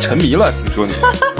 沉迷了，听说你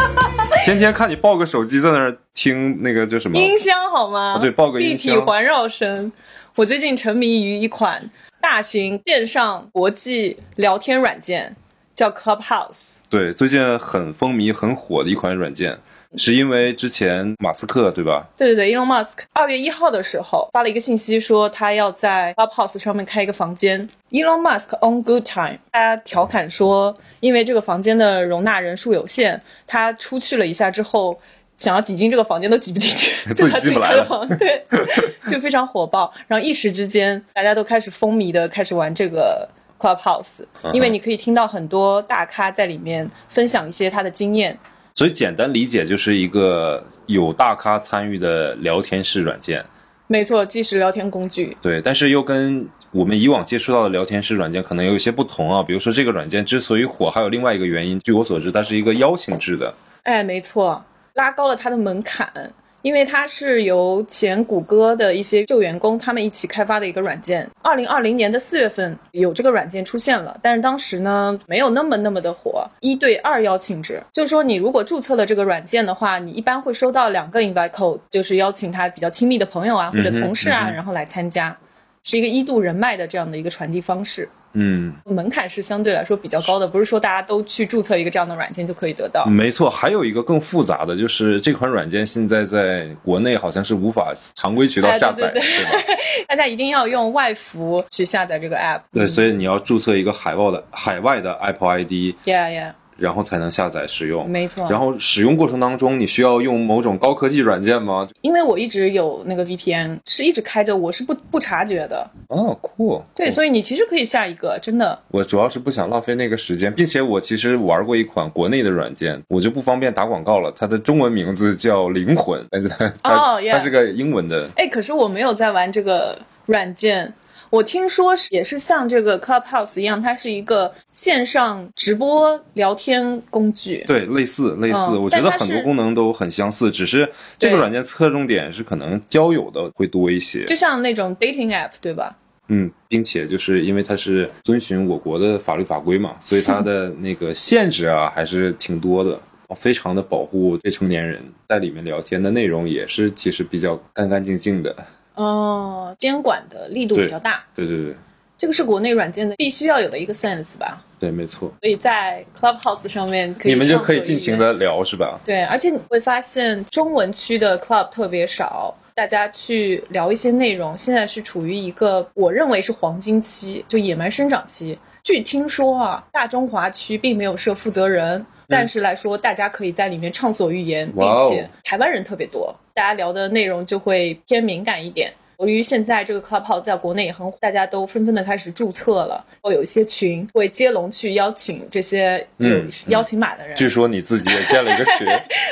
天天看你抱个手机在那儿听那个叫什么？音箱好吗？哦对抱个音立体环绕声。我最近沉迷于一款大型线上国际聊天软件，叫 Clubhouse。对，最近很风靡、很火的一款软件，是因为之前马斯克对吧？对对对，Elon Musk 二月一号的时候发了一个信息，说他要在 Clubhouse 上面开一个房间。Elon Musk on good time，他调侃说，因为这个房间的容纳人数有限，他出去了一下之后，想要挤进这个房间都挤不进去，自己就他进不来了开的房，对，就非常火爆。然后一时之间，大家都开始风靡的开始玩这个 Clubhouse，因为你可以听到很多大咖在里面分享一些他的经验。所以简单理解就是一个有大咖参与的聊天式软件。没错，即时聊天工具。对，但是又跟我们以往接触到的聊天式软件可能有一些不同啊。比如说这个软件之所以火，还有另外一个原因，据我所知，它是一个邀请制的。哎，没错，拉高了它的门槛，因为它是由前谷歌的一些旧员工他们一起开发的一个软件。二零二零年的四月份有这个软件出现了，但是当时呢没有那么那么的火，一对二邀请制，就是说你如果注册了这个软件的话，你一般会收到两个 invite code，就是邀请他比较亲密的朋友啊或者同事啊，然后来参加，是一个一度人脉的这样的一个传递方式。嗯，门槛是相对来说比较高的，不是说大家都去注册一个这样的软件就可以得到。没错。还有一个更复杂的，就是这款软件现在在国内好像是无法常规渠道哎下载，对对吧？大家一定要用外服去下载这个 app。对，所以你要注册一个海外的海外的 Apple ID，Yeah, yeah，然后才能下载使用。没错。然后使用过程当中，你需要用某种高科技软件吗？因为我一直有那个 VPN 是一直开着，我是不不察觉的。哦，酷。对，所以你其实可以下一个，真的。我主要是不想浪费那个时间，并且我其实玩过一款国内的软件，我就不方便打广告了。它的中文名字叫灵魂，但是它它、哦它是个英文的。哎，可是我没有在玩这个软件。我听说是也是像这个 Clubhouse 一样，它是一个线上直播聊天工具。对，类似类似，嗯我觉得很多功能都很相似，只是这个软件侧重点是可能交友的会多一些。就像那种 dating app，对吧？嗯，并且就是因为它是遵循我国的法律法规嘛，所以它的 那个限制啊还是挺多的，非常的保护未成年人，在里面聊天的内容也是其实比较干干净净的。哦，监管的力度比较大，对对对这个是国内软件的必须要有的一个 sense 吧。对，没错，所以在 Clubhouse 上面可以，你们就可以尽情。的聊是吧？对，而且你会发现中文区的 club 特别少，大家去聊一些内容，现在是处于一个我认为是黄金期，就野蛮生长期。据听说啊，大中华区并没有设负责人，暂时来说，大家可以在里面畅所欲言，并且台湾人特别多，大家聊的内容就会偏敏感一点。由于现在这个 Clubhouse 在国内也很火，大家都纷纷的开始注册了，会有一些群会接龙去邀请这些有嗯邀请码的人。据说你自己也建了一个群，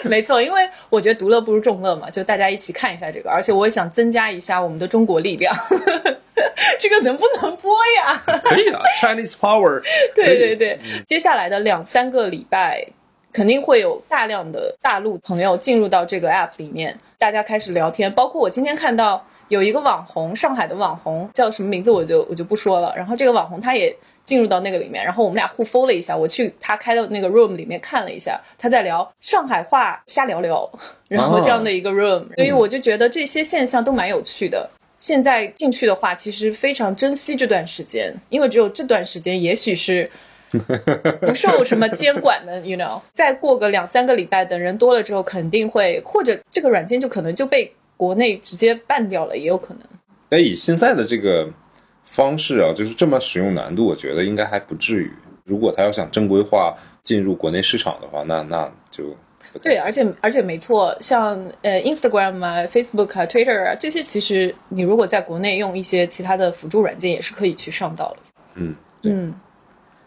没错，因为我觉得独乐不如众乐嘛，就大家一起看一下这个，而且我也想增加一下我们的中国力量。这个能不能播呀？可以啊，Chinese Power。对对对，接下来的两三个礼拜，肯定会有大量的大陆朋友进入到这个 app 里面，大家开始聊天。包括我今天看到有一个网红，上海的网红叫什么名字，我就我就不说了。然后这个网红他也进入到那个里面，然后我们俩互 follow 了一下。我去他开的那个 room 里面看了一下，他在聊上海话瞎聊聊，然后这样的一个 room，、所以我就觉得这些现象都蛮有趣的。现在进去的话，其实非常珍惜这段时间，因为只有这段时间，也许是 不受什么监管的，you know。再过个两三个礼拜，等人多了之后，肯定会，或者这个软件就可能就被国内直接办掉了，也有可能。哎，以现在的这个方式啊，就是这么使用难度，我觉得应该还不至于。如果他要想正规化进入国内市场的话，那那就不对，而且而且没错，像呃 Instagram 啊、Facebook 啊、Twitter 啊这些，其实你如果在国内用一些其他的辅助软件，也是可以去上到的。嗯嗯，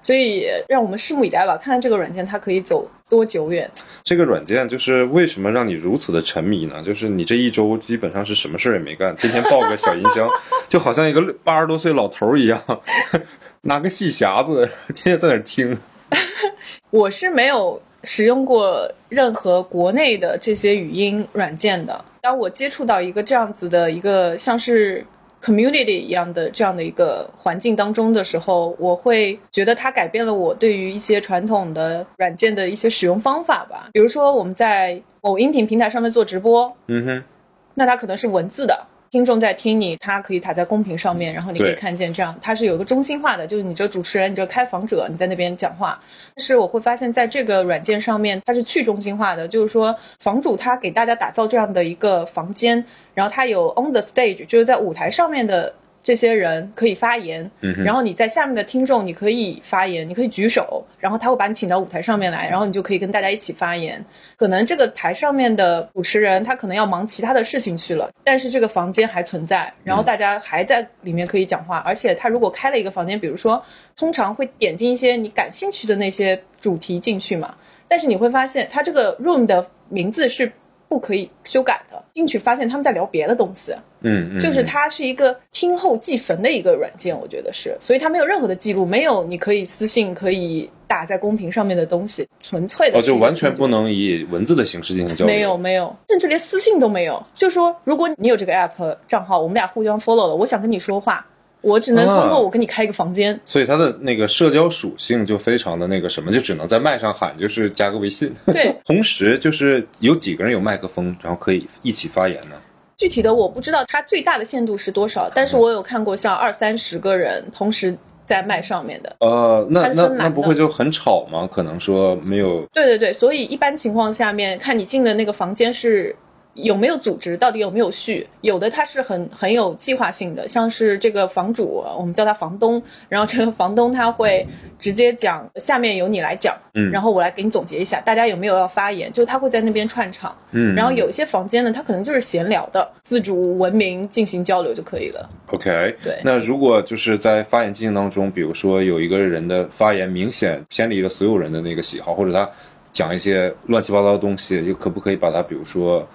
所以让我们拭目以待吧，看看这个软件它可以走多久远。这个软件就是为什么让你如此的沉迷呢？就是你这一周基本上是什么事儿也没干，天天抱个小音箱，就好像一个八十多岁老头儿一样，拿个细匣子，天天在那儿听。我是没有使用过任何国内的这些语音软件的。当我接触到一个这样子的一个像是 community 一样的这样的一个环境当中的时候，我会觉得它改变了我对于一些传统的软件的一些使用方法吧。比如说我们在某音频平台上面做直播，嗯哼，那它可能是文字的。听众在听你，他可以打在公屏上面，然后你可以看见这样，它是有一个中心化的，就是你这个主持人，你这个开房者，你在那边讲话。但是我会发现，在这个软件上面，它是去中心化的，就是说房主他给大家打造这样的一个房间，然后他有 on the stage，就是在舞台上面的这些人可以发言，然后你在下面的听众你可以发言，你可以举手，然后他会把你请到舞台上面来，然后你就可以跟大家一起发言。可能这个台上面的主持人他可能要忙其他的事情去了，但是这个房间还存在，然后大家还在里面可以讲话，而且他如果开了一个房间，比如说通常会点进一些你感兴趣的那些主题进去嘛，但是你会发现他这个 room 的名字是不可以修改的，进去发现他们在聊别的东西，嗯嗯，就是它是一个听后记坟的一个软件，我觉得是，所以它没有任何的记录，没有你可以私信可以打在公屏上面的东西，纯粹的哦，就完全不能以文字的形式进行交流。没有没有，甚至连私信都没有。就说如果你有这个 app 账号，我们俩互相 follow 了，我想跟你说话，我只能通啊过我跟你开一个房间。所以它的那个社交属性就非常的那个什么，就只能在麦上喊，就是加个微信。对，同时就是有几个人有麦克风，然后可以一起发言呢？具体的我不知道它最大的限度是多少，但是我有看过像二三十个人同时在麦上面的。呃，那那那不会就很吵吗？可能说没有对对对，所以一般情况下面，看你进的那个房间是有没有组织，到底有没有序。有的它是很很有计划性的，像是这个房主，我们叫他房东，然后这个房东他会直接讲，下面由你来讲，嗯然后我来给你总结一下，大家有没有要发言，就他会在那边串场。嗯，然后有一些房间呢，他可能就是闲聊的，自主文明进行交流就可以了。OK，对那如果就是在发言进行当中，比如说有一个人的发言明显偏离了所有人的那个喜好，或者他讲一些乱七八糟的东西，又可不可以把他比如说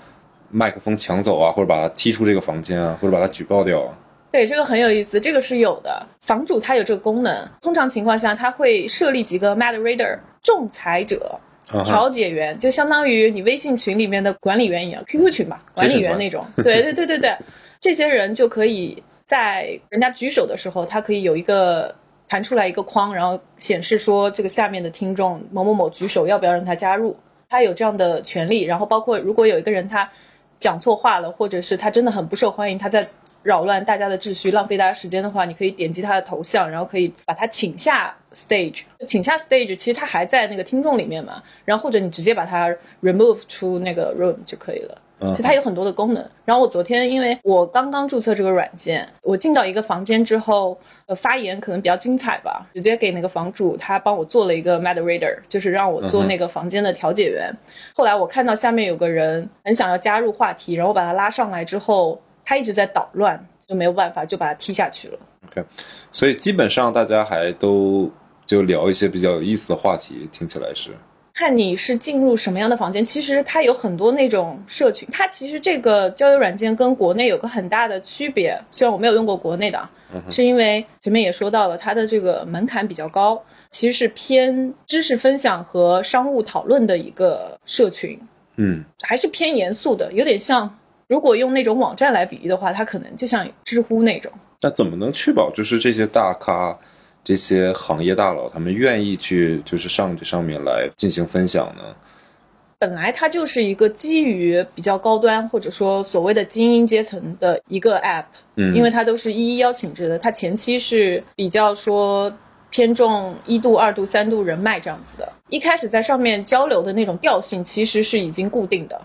麦克风抢走啊，或者把他踢出这个房间啊，或者把他举报掉啊？对，这个很有意思，这个是有的。房主他有这个功能，通常情况下他会设立几个 moderator 仲裁者。调解员就相当于你微信群里面的管理员一样，QQ 群吧，管理员那种。对对对对对，这些人就可以在人家举手的时候，他可以有一个弹出来一个框，然后显示说这个下面的听众某某某举手，要不要让他加入？他有这样的权利。然后包括如果有一个人他讲错话了，或者是他真的很不受欢迎，他在扰乱大家的秩序、浪费大家时间的话，你可以点击他的头像，然后可以把他请下 stage。请下 stage，其实他还在那个听众里面嘛，然后或者你直接把他 remove 出那个 room 就可以了。其实它有很多的功能。然后我昨天因为我刚刚注册这个软件，我进到一个房间之后，呃，发言可能比较精彩吧，直接给那个房主他帮我做了一个 moderator，就是让我做那个房间的调解员。后来我看到下面有个人很想要加入话题，然后我把他拉上来之后，他一直在捣乱，就没有办法就把他踢下去了。OK，所以基本上大家还都就聊一些比较有意思的话题，听起来是。看你是进入什么样的房间，其实它有很多那种社群，它其实这个交友软件跟国内有个很大的区别。虽然我没有用过国内的，啊，是因为前面也说到了，它的这个门槛比较高，其实是偏知识分享和商务讨论的一个社群，嗯还是偏严肃的，有点像。如果用那种网站来比喻的话，它可能就像知乎那种。那怎么能确保就是这些大咖、这些行业大佬他们愿意去就是上这上面来进行分享呢？本来它就是一个基于比较高端或者说所谓的精英阶层的一个 app，嗯，因为它都是一一邀请制的，它前期是比较说偏重一度、二度、三度人脉这样子的。一开始在上面交流的那种调性其实是已经固定的，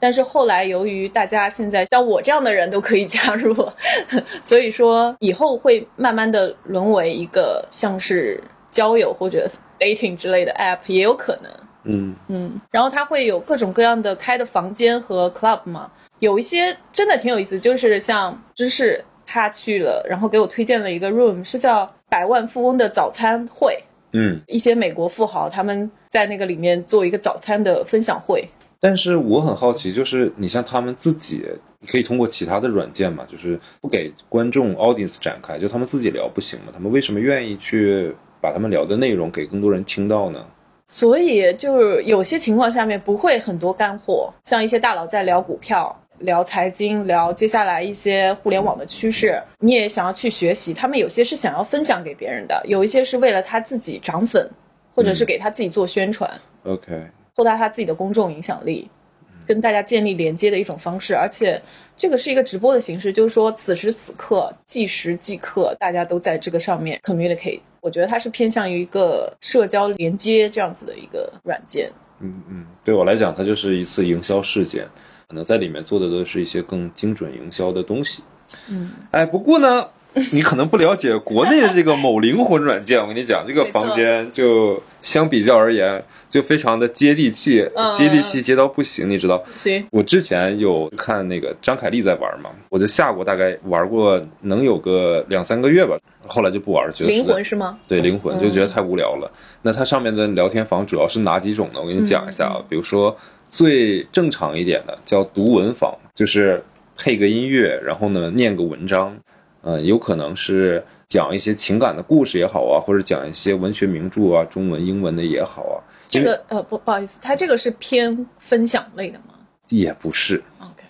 但是后来由于大家现在像我这样的人都可以加入，所以说以后会慢慢的沦为一个像是交友或者 dating 之类的 app 也有可能。嗯嗯，然后它会有各种各样的开的房间和 club 嘛，有一些真的挺有意思，就是像芝士他去了，然后给我推荐了一个 room，是叫百万富翁的早餐会，嗯，一些美国富豪他们在那个里面做一个早餐的分享会。但是我很好奇，就是你像他们自己，可以通过其他的软件嘛，就是不给观众 audience 展开，就他们自己聊不行吗？他们为什么愿意去把他们聊的内容给更多人听到呢？所以就是有些情况下面不会很多干货，像一些大佬在聊股票，聊财经，聊接下来一些互联网的趋势，你也想要去学习。他们有些是想要分享给别人的，有一些是为了他自己涨粉，或者是给他自己做宣传，OK，扩大他自己的公众影响力，跟大家建立连接的一种方式。而且这个是一个直播的形式，就是说此时此刻即时即刻，大家都在这个上面 communicate。我觉得它是偏向于一个社交连接这样子的一个软件。嗯嗯，对我来讲，它就是一次营销事件，可能在里面做的都是一些更精准营销的东西。嗯，哎，不过呢，你可能不了解国内的这个某灵魂软件，我跟你讲，这个房间就相比较而言，就非常的接地气，嗯接地气接到不行，你知道。行，我之前有看那个张凯丽在玩嘛，我就下过，大概玩过能有个两三个月吧，后来就不玩了，觉得灵魂是吗？对灵魂嗯就觉得太无聊了。那它上面的聊天房主要是哪几种呢？我给你讲一下啊，比如说最正常一点的叫读文房，就是配个音乐，然后呢念个文章，嗯、有可能是讲一些情感的故事也好啊，或者讲一些文学名著啊，中文、英文的也好啊。这个呃不不好意思，它这个是偏分享类的吗也不是，？OK，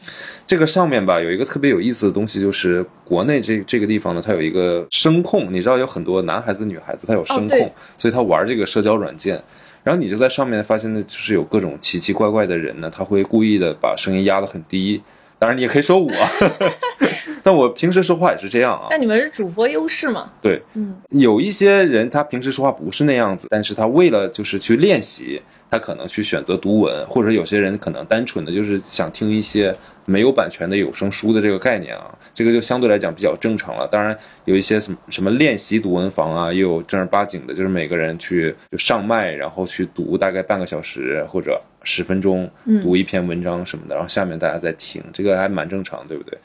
这个上面吧有一个特别有意思的东西，就是国内这这个地方呢，它有一个声控，你知道有很多男孩子、女孩子，他有声控，哦所以他玩这个社交软件。然后你就在上面发现呢，就是有各种奇奇怪怪的人呢，他会故意的把声音压得很低。当然，你也可以说我，但我平时说话也是这样啊。但你们是主播优势嘛？对，嗯，有一些人他平时说话不是那样子，但是他为了就是去练习，他可能去选择读文，或者有些人可能单纯的就是想听一些没有版权的有声书的这个概念啊，这个就相对来讲比较正常了。当然有一些什么什么练习读文房啊，也有正儿八经的，就是每个人去就上麦，然后去读大概半个小时或者十分钟，读一篇文章什么的，然后下面大家再听，这个还蛮正常，对不对？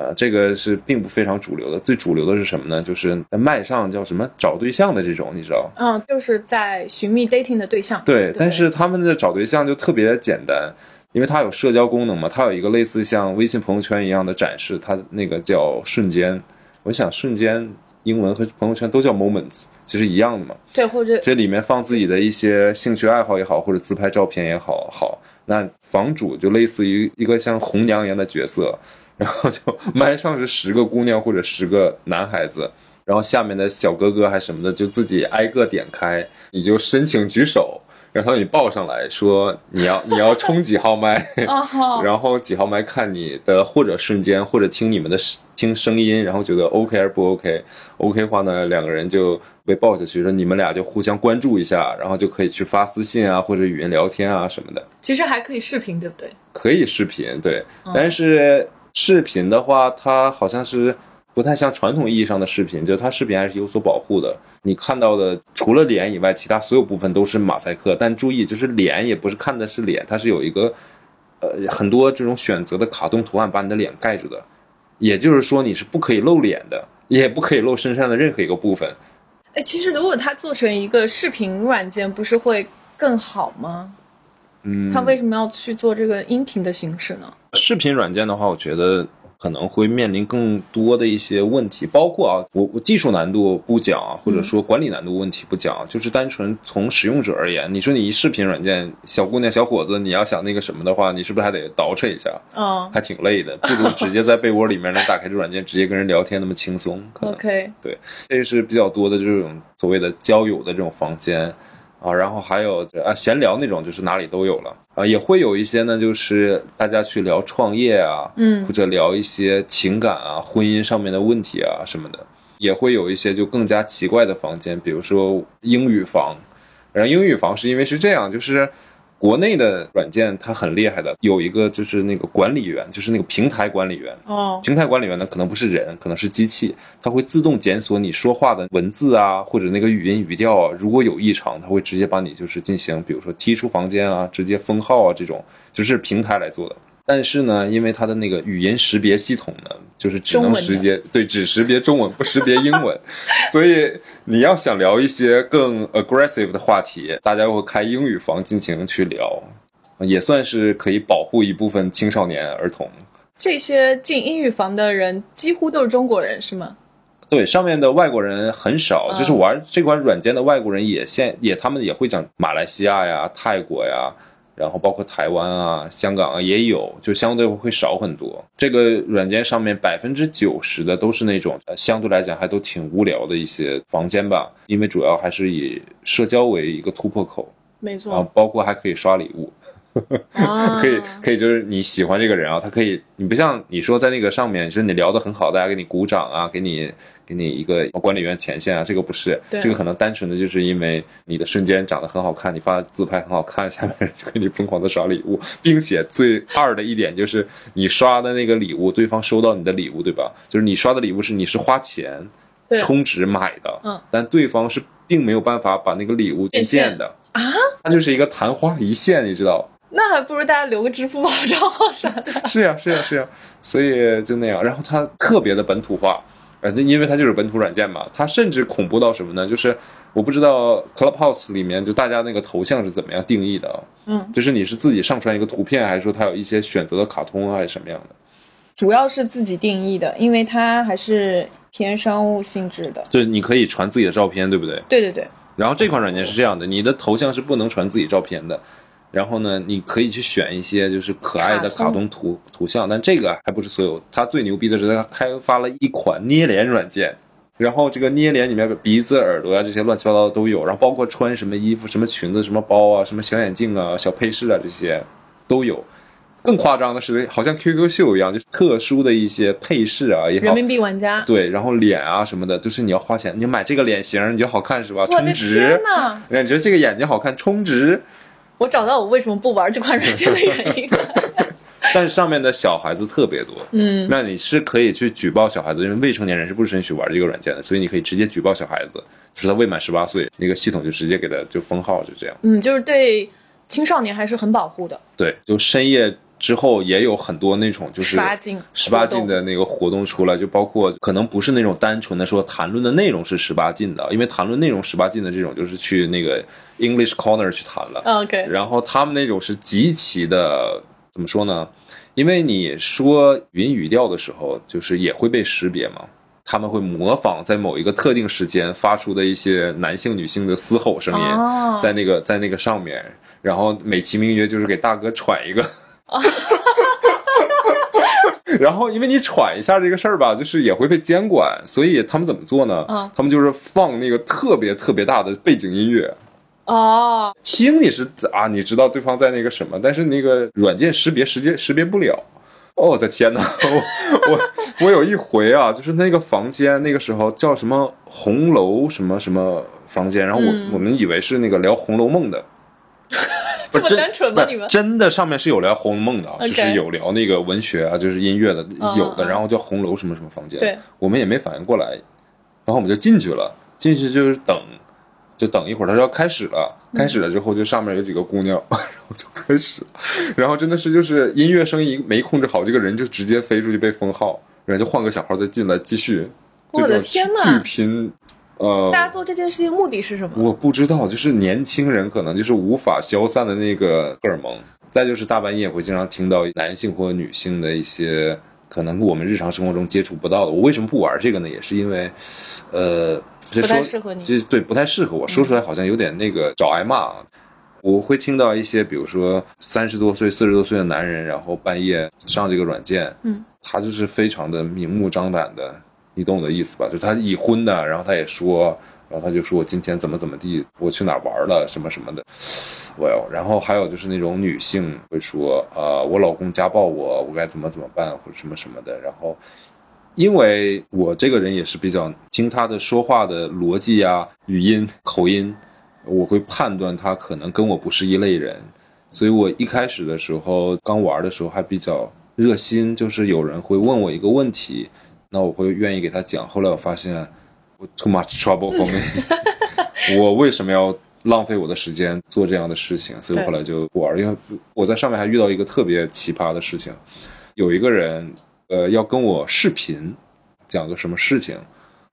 呃，这个是并不非常主流的，最主流的是什么呢？就是在麦上叫什么找对象的这种，你知道？嗯，就是在寻觅 dating 的对象。对，但是他们的找对象就特别简单，因为它有社交功能嘛，它有一个类似像微信朋友圈一样的展示，它那个叫瞬间。我想瞬间英文和朋友圈都叫 moments，其实一样的嘛。对，或者这里面放自己的一些兴趣爱好也好，或者自拍照片也好，好，那房主就类似于一个像红娘一样的角色，然后就 麦上是十个姑娘或者十个男孩子，然后下面的小哥哥还什么的就自己挨个点开，你就申请举手，然后你报上来说你要你要冲几号麦，然后几号麦看你的或者瞬间或者听你们的声听声音，然后觉得 OK 还是不 OK？OK 的话呢，两个人就被抱下去，说你们俩就互相关注一下，然后就可以去发私信啊或者语音聊天啊什么的，其实还可以视频，对不对？可以视频对，但是视频的话，它好像是。不太像传统意义上的视频，就它视频还是有所保护的。你看到的除了脸以外，其他所有部分都是马赛克。但注意，就是脸也不是看的是脸，它是有一个呃很多这种选择的卡通图案把你的脸盖住的。也就是说，你是不可以露脸的，也不可以露身上的任何一个部分。哎，其实如果它做成一个视频软件，不是会更好吗？嗯，他为什么要去做这个音频的形式呢？视频软件的话，我觉得可能会面临更多的一些问题，包括啊，我我技术难度不讲啊，或者说管理难度问题不讲，就是单纯从使用者而言，你说你一视频软件，小姑娘小伙子，你要想那个什么的话，你是不是还得倒饬一下？嗯还挺累的，不如直接在被窝里面能打开这软件，直接跟人聊天那么轻松。可能，OK，对，这个是比较多的这种所谓的交友的这种房间啊，然后还有啊闲聊那种，就是哪里都有了啊，也会有一些呢，就是大家去聊创业啊，嗯或者聊一些情感啊、婚姻上面的问题啊什么的，也会有一些就更加奇怪的房间，比如说英语房，然后英语房是因为是这样，就是。国内的软件它很厉害的，有一个就是那个管理员，就是那个平台管理员，哦，平台管理员呢，可能不是人，可能是机器，它会自动检索你说话的文字啊，或者那个语音语调啊，如果有异常，它会直接把你就是进行，比如说踢出房间啊，直接封号啊，这种就是平台来做的。但是呢，因为它的那个语音识别系统呢，就是只能识别对，只识别中文，不识别英文，所以你要想聊一些更 aggressive 的话题，大家会开英语房尽情去聊，也算是可以保护一部分青少年儿童。这些进英语房的人几乎都是中国人，是吗？对，上面的外国人很少，嗯就是玩这款软件的外国人也现也他们也会讲马来西亚呀、泰国呀，然后包括台湾啊、香港啊也有，就相对会少很多。这个软件上面百分之九十的都是那种呃相对来讲还都挺无聊的一些房间吧，因为主要还是以社交为一个突破口，没然后错，包括还可以刷礼物。啊 可以可以，就是你喜欢这个人啊，他可以，你不像你说在那个上面，就是你聊得很好，大家给你鼓掌啊，给你给你一个管理员权限啊，这个不是，对这个可能单纯的就是因为你的瞬间长得很好看，你发的自拍很好看，下面人就给你疯狂的刷礼物，并且最二的一点就是你刷的那个礼物，对方收到你的礼物，对吧？就是你刷的礼物是你是花钱充值买的，嗯，但对方是并没有办法把那个礼物变现的啊，它就是一个昙花一现，你知道。那还不如大家留个支付宝账号啥的。是呀，是呀，是呀，所以就那样。然后它特别的本土化，呃，因为它就是本土软件嘛。它甚至恐怖到什么呢？就是我不知道 Clubhouse 里面就大家那个头像是怎么样定义的啊？嗯，就是你是自己上传一个图片，还是说它有一些选择的卡通啊，还是什么样的？主要是自己定义的，因为它还是偏商务性质的。就是你可以传自己的照片，对不对？对对对，然后这款软件是这样的，你的头像是不能传自己照片的。然后呢，你可以去选一些就是可爱的卡通图图像，但这个还不是所有。它最牛逼的是，它开发了一款捏脸软件，然后这个捏脸里面鼻子、耳朵啊这些乱七八糟的都有，然后包括穿什么衣服、什么裙子、什么包啊、什么小眼镜啊、小配饰啊这些都有。更夸张的是，好像 QQ 秀一样，就是特殊的一些配饰啊也好，人民币玩家。对，然后脸啊什么的，就是你要花钱，你买这个脸型你就好看是吧？充值！你觉得这个眼睛好看，充值，我找到我为什么不玩这款软件的原因了。但是上面的小孩子特别多，嗯，那你是可以去举报小孩子，因为未成年人是不允许玩这个软件的，所以你可以直接举报小孩子，直到未满十八岁，那个系统就直接给他就封号，就这样。嗯，就是对青少年还是很保护的。对，就深夜之后也有很多那种就是十八禁十八禁的那个活动出来，就包括可能不是那种单纯的说谈论的内容是十八禁的，因为谈论内容十八禁的这种就是去那个 English Corner 去谈了。OK，然后他们那种是极其的怎么说呢？因为你说语音语调的时候，就是也会被识别嘛。他们会模仿在某一个特定时间发出的一些男性、女性的嘶吼声音，哦在那个在那个上面，然后美其名曰就是给大哥喘一个。然后，因为你喘一下这个事儿吧，就是也会被监管，所以他们怎么做呢？嗯他们就是放那个特别特别大的背景音乐，哦，听你是啊，你知道对方在那个什么，但是那个软件识别识别识别不了。哦，我的天哪！我我我有一回啊，就是那个房间，那个时候叫什么红楼什么什么房间，然后我、嗯我们以为是那个聊《红楼梦》的，这么单纯吗不是你们？真的上面是有聊《红楼梦》的啊，就是有聊那个文学啊，就是音乐的嗯有的，嗯。然后叫红楼什么什么房间，对，我们也没反应过来，然后我们就进去了，进去就是等，就等一会儿，他说要开始了，开始了之后就上面有几个姑娘，然后就开始，然后真的是就是音乐声音没控制好，这个人就直接飞出去被封号，然后就换个小号再进来继续，我的天呐。巨拼，呃，大家做这件事情目的是什么？我不知道，就是年轻人可能就是无法消散的那个荷尔蒙，再就是大半夜会经常听到男性或女性的一些可能我们日常生活中接触不到的。我为什么不玩这个呢？也是因为，呃，这不太说适合你这对不太适合我，说出来好像有点那个找挨骂啊。我会听到一些，比如说三十多岁、四十多岁的男人，然后半夜上这个软件，嗯，他就是非常的明目张胆的，你懂我的意思吧？就他已婚的，然后他也说，然后他就说我今天怎么怎么地，我去哪玩了，什么什么的。我要，然后还有就是那种女性会说，呃，我老公家暴我，我该怎么怎么办，或者什么什么的。然后，因为我这个人也是比较听他的说话的逻辑啊、语音、口音，我会判断他可能跟我不是一类人，所以我一开始的时候刚玩的时候还比较热心，就是有人会问我一个问题，那我会愿意给他讲。后来我发现我 too much trouble for me，我为什么要浪费我的时间做这样的事情？所以我后来就不玩，因为我在上面还遇到一个特别奇葩的事情，有一个人呃要跟我视频讲个什么事情，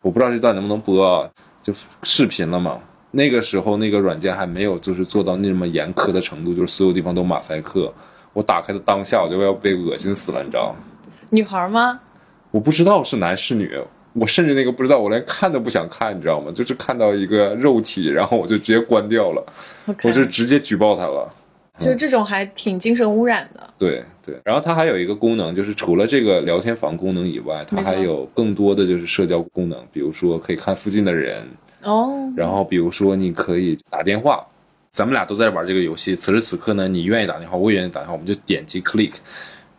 我不知道这段能不能播啊，就视频了嘛。那个时候那个软件还没有就是做到那么严苛的程度，就是所有地方都马赛克。我打开的当下我就要被恶心死了，你知道吗？女孩吗？我不知道是男是女，我甚至那个不知道，我连看都不想看，你知道吗？就是看到一个肉体，然后我就直接关掉了我就直接举报他了。就是这种还挺精神污染的。对对，然后它还有一个功能，就是除了这个聊天房功能以外，它还有更多的就是社交功能，比如说可以看附近的人哦，然后比如说你可以打电话，咱们俩都在玩这个游戏，此时此刻呢，你愿意打电话，我也愿意打电话，我们就点击 click，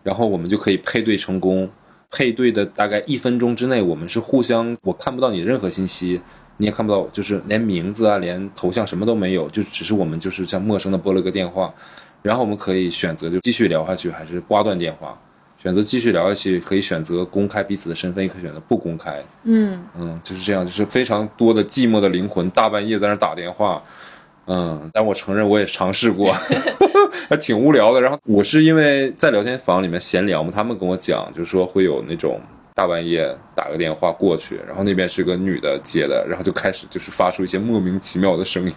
然后我们就可以配对成功。配对的大概一分钟之内，我们是互相，我看不到你任何信息，你也看不到，就是连名字啊，连头像什么都没有，就只是我们就是像陌生的拨了个电话，然后我们可以选择就继续聊下去，还是挂断电话，选择继续聊下去，可以选择公开彼此的身份，也可以选择不公开。嗯嗯，就是这样，就是非常多的寂寞的灵魂大半夜在那打电话。嗯，但我承认我也尝试过，还挺无聊的。然后我是因为在聊天房里面闲聊嘛，他们跟我讲，就是说会有那种大半夜打个电话过去，然后那边是个女的接的，然后就开始就是发出一些莫名其妙的声音。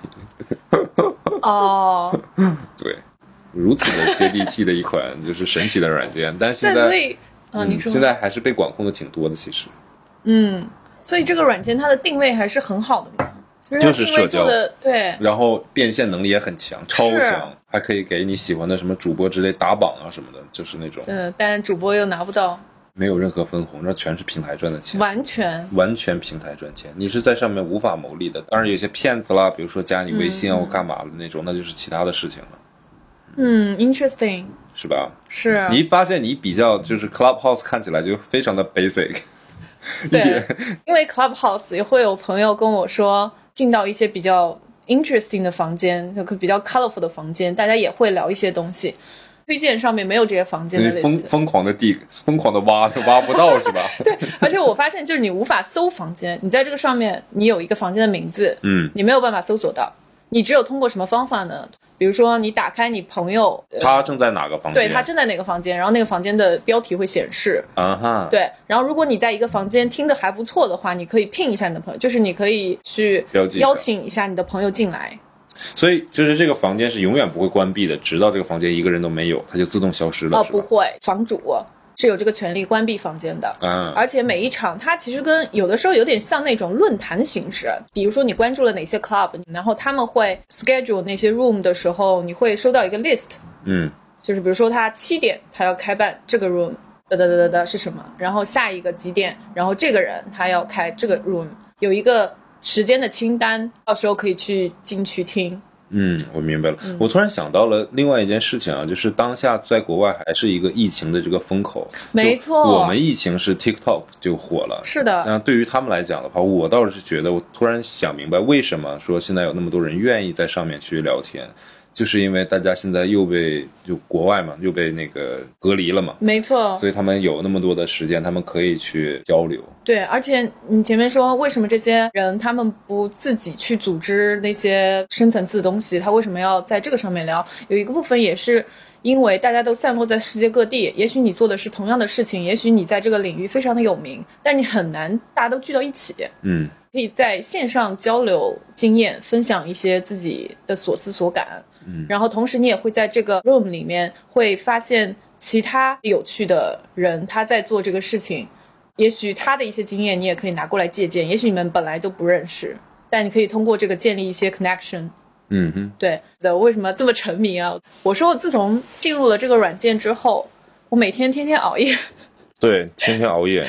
哦，对，如此的接地气的一款就是神奇的软件，但现在所以，嗯，你说现在还是被管控的挺多的，其实。嗯，所以这个软件它的定位还是很好的嘛，就是社交的，对，然后变现能力也很强，超强，还可以给你喜欢的什么主播之类打榜啊什么的，就是那种嗯，但是主播又拿不到，没有任何分红，那全是平台赚的钱，完全，完全平台赚钱，你是在上面无法牟利的。当然有些骗子啦，比如说加你微信啊或干嘛的那种，那就是其他的事情了，嗯，interesting，是吧？是，你一发现你比较就是 Clubhouse 看起来就非常的 basic，一 对，因为 Clubhouse 也会有朋友跟我说，进到一些比较 interesting 的房间，就比较 colorful 的房间，大家也会聊一些东西。推荐上面没有这些房间的类型疯疯狂的 dig，疯狂的挖，就挖不到是吧？对，而且我发现就是你无法搜房间，你在这个上面你有一个房间的名字，嗯，你没有办法搜索到，你只有通过什么方法呢？比如说你打开你朋友，呃他正在哪个房间？对他正在哪个房间，然后那个房间的标题会显示，啊哈，对，然后如果你在一个房间听的还不错的话，你可以聘一下你的朋友，就是你可以去邀请一下你的朋友进来。所以就是这个房间是永远不会关闭的，直到这个房间一个人都没有，它就自动消失了，哦，不？会，房主是有这个权利关闭房间的。嗯，而且每一场，它其实跟有的时候有点像那种论坛形式。比如说你关注了哪些 club，然后他们会 schedule 那些 room 的时候，你会收到一个 list，嗯就是比如说他七点他要开办这个 room，哒哒哒哒哒是什么？然后下一个几点？然后这个人他要开这个 room，有一个时间的清单，到时候可以去进去听。嗯，我明白了。我突然想到了另外一件事情啊，就是当下在国外还是一个疫情的这个风口，没错我们疫情是 TikTok 就火了。是的，那对于他们来讲的话，我倒是觉得，我突然想明白，为什么说现在有那么多人愿意在上面去聊天，就是因为大家现在又被就国外嘛，又被那个隔离了嘛，没错，所以他们有那么多的时间，他们可以去交流。对，而且你前面说为什么这些人他们不自己去组织那些深层次的东西，他为什么要在这个上面聊？有一个部分也是因为大家都散落在世界各地，也许你做的是同样的事情，也许你在这个领域非常的有名，但你很难大家都聚到一起，嗯可以在线上交流经验，分享一些自己的所思所感。嗯，然后同时你也会在这个 room 里面会发现其他有趣的人他在做这个事情，也许他的一些经验你也可以拿过来借鉴，也许你们本来都不认识，但你可以通过这个建立一些 connection。嗯哼，对的，为什么这么沉迷啊？我说我自从进入了这个软件之后，我每天天天熬夜。对，天天熬夜。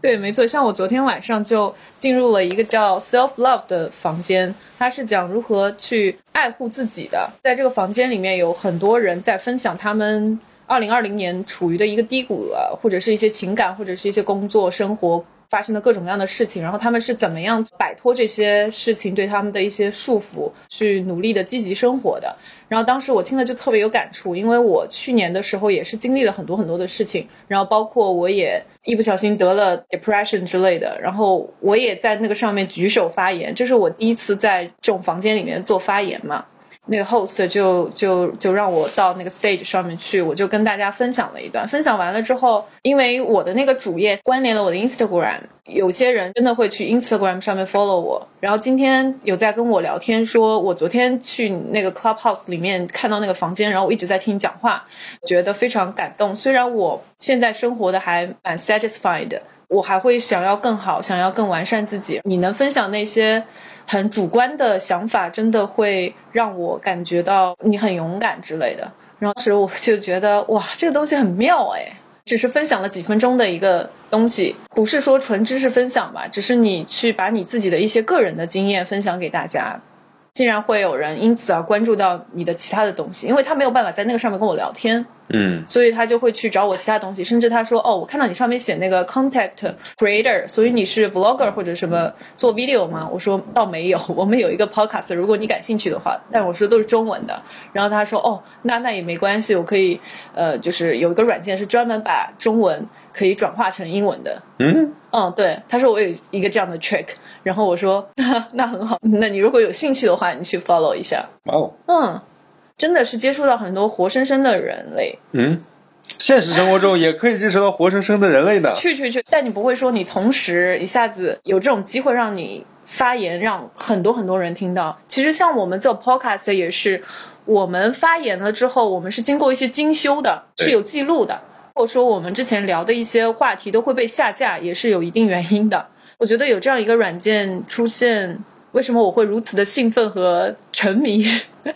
对，没错，像我昨天晚上就进入了一个叫 Self Love 的房间，它是讲如何去爱护自己的。在这个房间里面，有很多人在分享他们二零二零年处于的一个低谷啊，或者是一些情感，或者是一些工作生活发生的各种各样的事情，然后他们是怎么样摆脱这些事情对他们的一些束缚，去努力的积极生活的。然后当时我听了就特别有感触，因为我去年的时候也是经历了很多很多的事情，然后包括我也一不小心得了 depression 之类的，然后我也在那个上面举手发言，这是我第一次在这种房间里面做发言嘛。那个 host 就就就让我到那个 stage 上面去，我就跟大家分享了一段。分享完了之后，因为我的那个主页关联了我的 Instagram，有些人真的会去 Instagram 上面 follow 我。然后今天有在跟我聊天说，我昨天去那个 Clubhouse 里面看到那个房间，然后我一直在听你讲话，觉得非常感动。虽然我现在生活的还蛮 satisfied，我还会想要更好，想要更完善自己。你能分享那些？很主观的想法，真的会让我感觉到你很勇敢之类的。然后当时我就觉得哇，这个东西很妙哎。只是分享了几分钟的一个东西，不是说纯知识分享吧，只是你去把你自己的一些个人的经验分享给大家。竟然会有人因此而关注到你的其他的东西，因为他没有办法在那个上面跟我聊天，嗯，所以他就会去找我其他东西，甚至他说，哦，我看到你上面写那个 contact creator，所以你是 blogger 或者什么做 video 吗？我说倒没有，我们有一个 podcast，如果你感兴趣的话，但我说都是中文的。然后他说，哦，那那也没关系，我可以，呃，就是有一个软件是专门把中文。可以转化成英文的，嗯嗯，对，他说我有一个这样的 trick，然后我说那 那很好，那你如果有兴趣的话，你去 follow 一下。哦，嗯，真的是接触到很多活生生的人类。嗯，现实生活中也可以接触到活生生的人类的。去去去，但你不会说你同时一下子有这种机会让你发言，让很多很多人听到。其实像我们做 podcast 也是，我们发言了之后，我们是经过一些精修的，是有记录的。或者说我们之前聊的一些话题都会被下架，也是有一定原因的。我觉得有这样一个软件出现，为什么我会如此的兴奋和沉迷，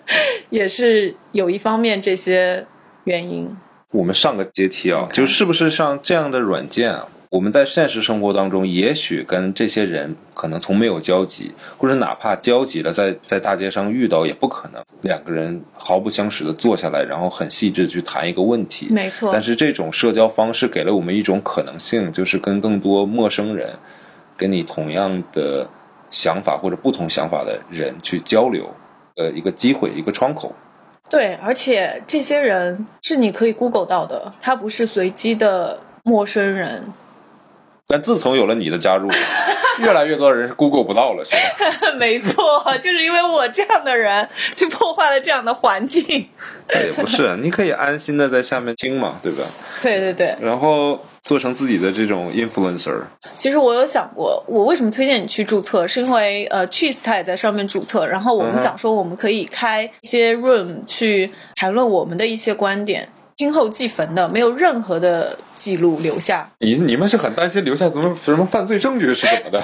也是有一方面这些原因。我们上个阶梯啊，就是不是像这样的软件啊？我们在现实生活当中，也许跟这些人可能从没有交集，或者哪怕交集了，在在大街上遇到，也不可能两个人毫不相识的坐下来，然后很细致的去谈一个问题。没错。但是这种社交方式给了我们一种可能性，就是跟更多陌生人，跟你同样的想法或者不同想法的人去交流，呃，一个机会，一个窗口。对，而且这些人是你可以 Google 到的，他不是随机的陌生人。但自从有了你的加入，越来越多人是 Google 不到了，是吧？没错，就是因为我这样的人去破坏了这样的环境。也不是，你可以安心的在下面听嘛，对吧？对对对。然后做成自己的这种 influencer。其实我有想过，我为什么推荐你去注册，是因为呃，Cheese 他也在上面注册，然后我们想说，我们可以开一些 room 去谈论我们的一些观点。听后即焚的，没有任何的记录留下。你你们是很担心留下什么什么犯罪证据是怎么的？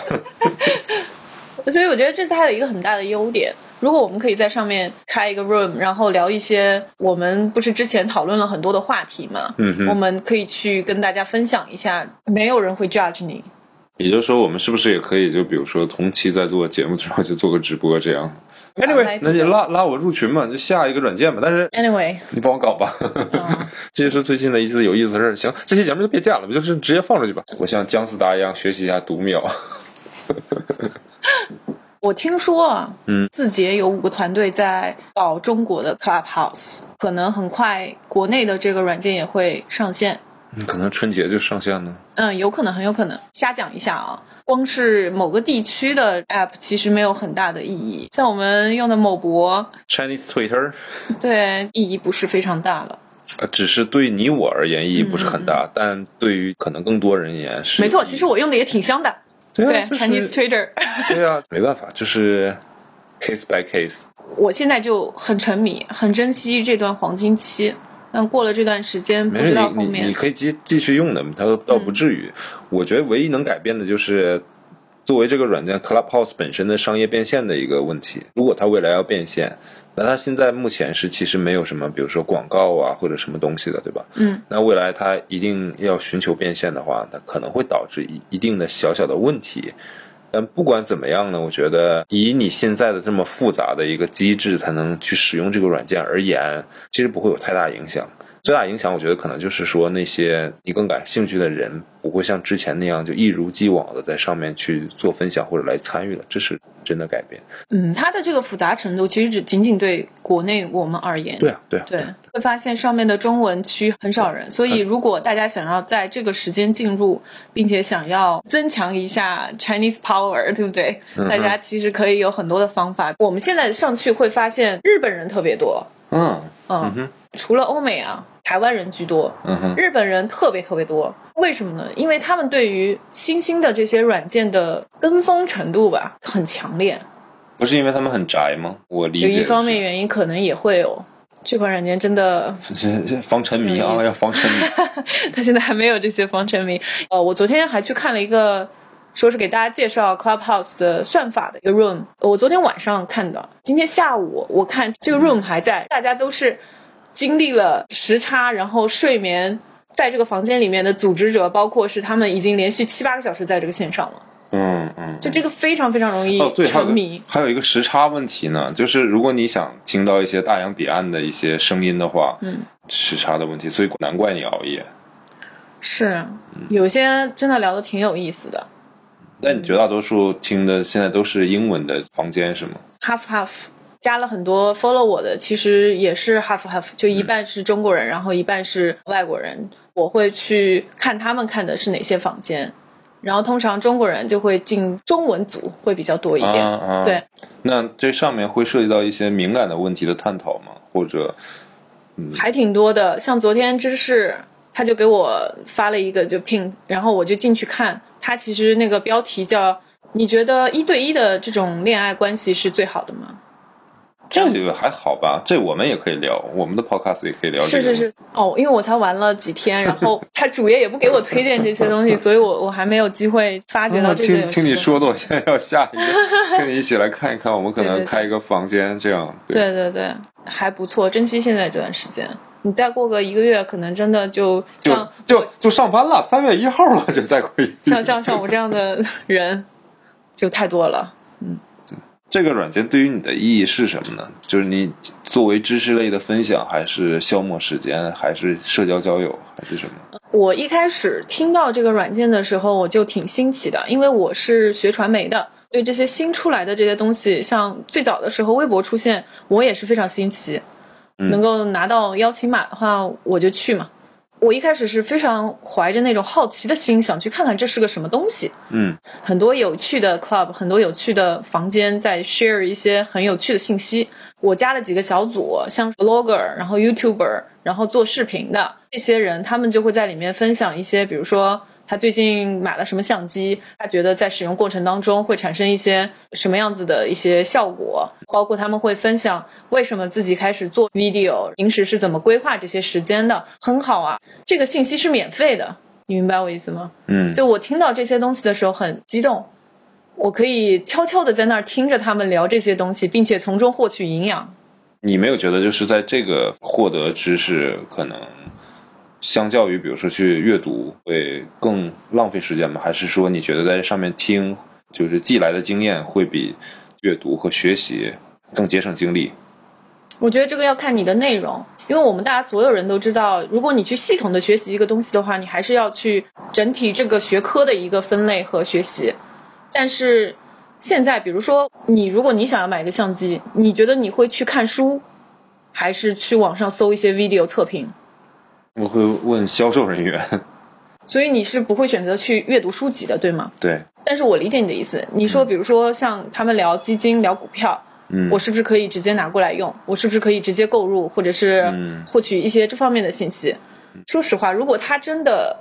所以我觉得这是它的一个很大的优点。如果我们可以在上面开一个 room，然后聊一些我们不是之前讨论了很多的话题嘛？嗯我们可以去跟大家分享一下，没有人会 judge 你。也就是说，我们是不是也可以就比如说同期在做节目的时候就做个直播这样？Anyway，那就拉拉我入群嘛，就下一个软件嘛。但是 Anyway，你帮我搞吧。这就是最近的一次有意思的事儿。行，这期节目就别剪了，就是直接放出去吧。我像姜思达一样学习一下读秒。我听说啊，嗯，字节有五个团队在搞中国的 Clubhouse，可能很快国内的这个软件也会上线。嗯，可能春节就上线呢。嗯，有可能，很有可能。瞎讲一下啊。光是某个地区的 app 其实没有很大的意义，像我们用的某博 Chinese Twitter，对意义不是非常大了。呃，只是对你我而言意义不是很大，但对于可能更多人而言是。没错，其实我用的也挺香的。对，Chinese Twitter。对啊，没办法，就是 case by case。我现在就很沉迷，很珍惜这段黄金期。但过了这段时间，不知道后面你你可以继继续用的，它倒不至于。我觉得唯一能改变的就是作为这个软件 Clubhouse 本身的商业变现的一个问题。如果它未来要变现，那它现在目前是其实没有什么，比如说广告啊或者什么东西的，对吧？嗯。那未来它一定要寻求变现的话，它可能会导致一一定的小小的问题。但不管怎么样呢，我觉得以你现在的这么复杂的一个机制才能去使用这个软件而言，其实不会有太大影响。最大影响，我觉得可能就是说那些你更感兴趣的人不会像之前那样就一如既往的在上面去做分享或者来参与了，这是真的改变。嗯，它的这个复杂程度其实只仅仅对国内我们而言。对啊，对啊，对，会发现上面的中文区很少人，所以如果大家想要在这个时间进入，并且想要增强一下 Chinese power，对不对？大家其实可以有很多的方法。我们现在上去会发现日本人特别多。嗯嗯，除了欧美啊，台湾人居多。嗯哼，日本人特别特别多，为什么呢？因为他们对于新兴的这些软件的跟风程度吧，很强烈。不是因为他们很宅吗？我理解。有一方面原因，可能也会有这款软件真的 防沉迷啊，要防沉迷。他现在还没有这些防沉迷。呃，我昨天还去看了一个说是给大家介绍 Clubhouse 的算法的一个 room。我昨天晚上看的，今天下午我看这个 room 还在，大家都是经历了时差，然后睡眠，在这个房间里面的组织者，包括是他们已经连续七八个小时在这个线上了。嗯嗯，就这个非常非常容易沉迷。还有一个时差问题呢，就是如果你想听到一些大洋彼岸的一些声音的话，嗯，时差的问题，所以难怪你熬夜。是，有些真的聊的挺有意思的但你绝大多数听的现在都是英文的房间是吗？，half half。加了很多 follow 我的，其实也是 half half，就一半是中国人，然后一半是外国人。我会去看他们看的是哪些房间，然后通常中国人就会进中文组会比较多一点。啊啊，对，那这上面会涉及到一些敏感的问题的探讨吗？或者还挺多的。像昨天芝士，他就给我发了一个就 pin，然后我就进去看，他其实那个标题叫“你觉得一对一的这种恋爱关系是最好的吗这个还好吧？这我们也可以聊，我们的 podcast 也可以聊？”这个。是是是，哦，因为我才玩了几天，然后他主页也不给我推荐这些东西，所以我我还没有机会发掘到啊这些。听听你说的，我现在要下一个，跟你一起来看一看。我们可能开一个房间，这样对对对，还不错，珍惜现在这段时间。你再过个一个月，可能真的就就像就就上班了，三月一号了，就再过一像像像我这样的人，就太多了。嗯这个软件对于你的意义是什么呢？就是你作为知识类的分享，还是消磨时间，还是社交交友，还是什么？我一开始听到这个软件的时候，我就挺新奇的，因为我是学传媒的，对这些新出来的这些东西，像最早的时候微博出现，我也是非常新奇。能够拿到邀请码的话，我就去嘛。我一开始是非常怀着那种好奇的心，想去看看这是个什么东西。嗯，很多有趣的 club，很多有趣的房间在 share 一些很有趣的信息。我加了几个小组，像 blogger，然后 YouTuber，然后做视频的这些人，他们就会在里面分享一些，比如说他最近买了什么相机，他觉得在使用过程当中会产生一些什么样子的一些效果，包括他们会分享为什么自己开始做 video，平时是怎么规划这些时间的，很好啊，这个信息是免费的，你明白我意思吗？嗯，就我听到这些东西的时候很激动，我可以悄悄的在那儿听着他们聊这些东西，并且从中获取营养。你没有觉得就是在这个获得知识，可能相较于比如说去阅读会更浪费时间吗？还是说你觉得在这上面听，就是寄来的经验会比阅读和学习更节省精力？我觉得这个要看你的内容，因为我们大家所有人都知道，如果你去系统的学习一个东西的话，你还是要去整体这个学科的一个分类和学习。但是现在，比如说你，如果你想要买一个相机，你觉得你会去看书，还是去网上搜一些 video 测评？我会问销售人员，所以你是不会选择去阅读书籍的，对吗？对，但是我理解你的意思。你说，比如说像他们聊基金、聊股票，嗯我是不是可以直接拿过来用？我是不是可以直接购入，或者是嗯获取一些这方面的信息？说实话，如果他真的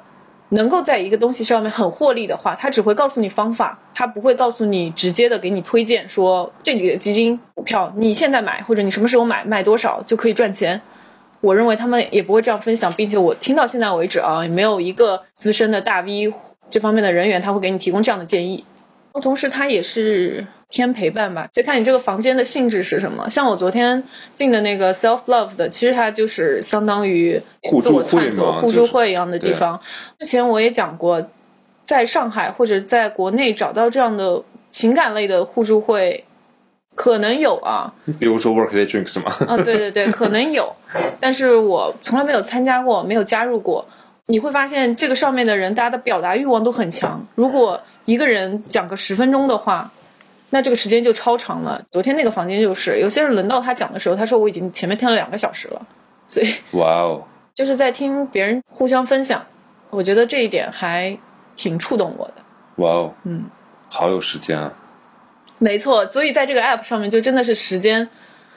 能够在一个东西上面很获利的话，他只会告诉你方法，他不会告诉你直接的给你推荐说这几个基金、股票你现在买，或者你什么时候买，卖多少就可以赚钱。我认为他们也不会这样分享，并且我听到现在为止啊，也没有一个资深的大 V 这方面的人员他会给你提供这样的建议。同时，他也是偏陪伴吧，就看你这个房间的性质是什么。像我昨天进的那个 self love 的，其实它就是相当于互我探会索、互助会一样的地方。之前我也讲过，在上海或者在国内找到这样的情感类的互助会，可能有啊，比如说 Workday Drinks 吗，啊，对对对，可能有，但是我从来没有参加过，没有加入过。你会发现这个上面的人，大家的表达欲望都很强。如果一个人讲个十分钟的话，那这个时间就超长了。昨天那个房间就是，有些人轮到他讲的时候，他说我已经前面听了两个小时了，所以哇哦，就是在听别人互相分享，我觉得这一点还挺触动我的。哇哦，嗯，好有时间啊，没错，所以在这个 app 上面就真的是时间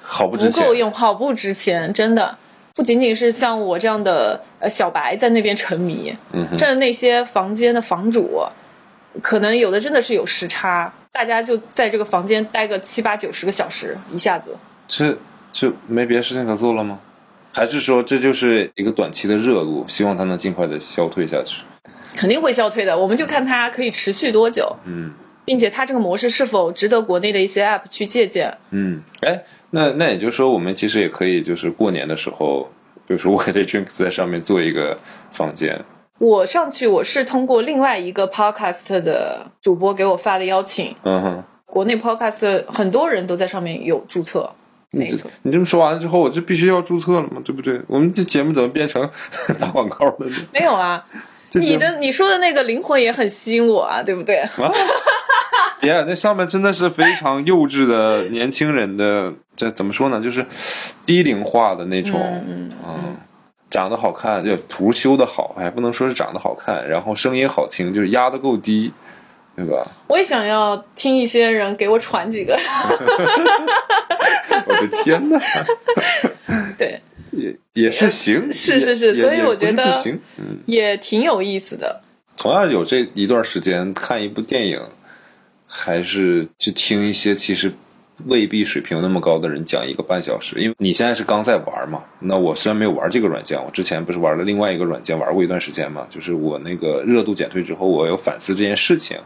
不好不值钱够，用，好不值钱，真的。不仅仅是像我这样的呃小白在那边沉迷，嗯哼，真的那些房间的房主，可能有的真的是有时差，大家就在这个房间待个七八九十个小时，一下子。这就没别的事情可做了吗？还是说这就是一个短期的热度，希望它能尽快的消退下去？肯定会消退的。我们就看它可以持续多久，嗯并且它这个模式是否值得国内的一些 App 去借鉴。嗯，哎，那那也就是说，我们其实也可以就是过年的时候，比如说我给 Drinks 在上面做一个房间。我上去我是通过另外一个 Podcast 的主播给我发的邀请，嗯哼。国内 Podcast 很多人都在上面有注册，没错。你这么说完了之后，我就必须要注册了嘛，对不对？我们这节目怎么变成 打广告了呢？没有啊，你的你说的那个灵魂也很吸引我啊，对不对？啊，别，那上面真的是非常幼稚的年轻人的，这怎么说呢？就是低龄化的那种，嗯嗯长得好看，就图修的好，还不能说是长得好看，然后声音好听，就是压的够低，对吧？我也想要听一些人给我传几个，我的天哪，对，也也是行，是是是所以我觉得。也挺有意思的。同样有这一段时间看一部电影，还是去听一些其实未必水平那么高的人讲一个半小时。因为你现在是刚在玩嘛，那我虽然没有玩这个软件，我之前不是玩了另外一个软件玩过一段时间嘛，就是我那个热度减退之后，我有反思这件事情，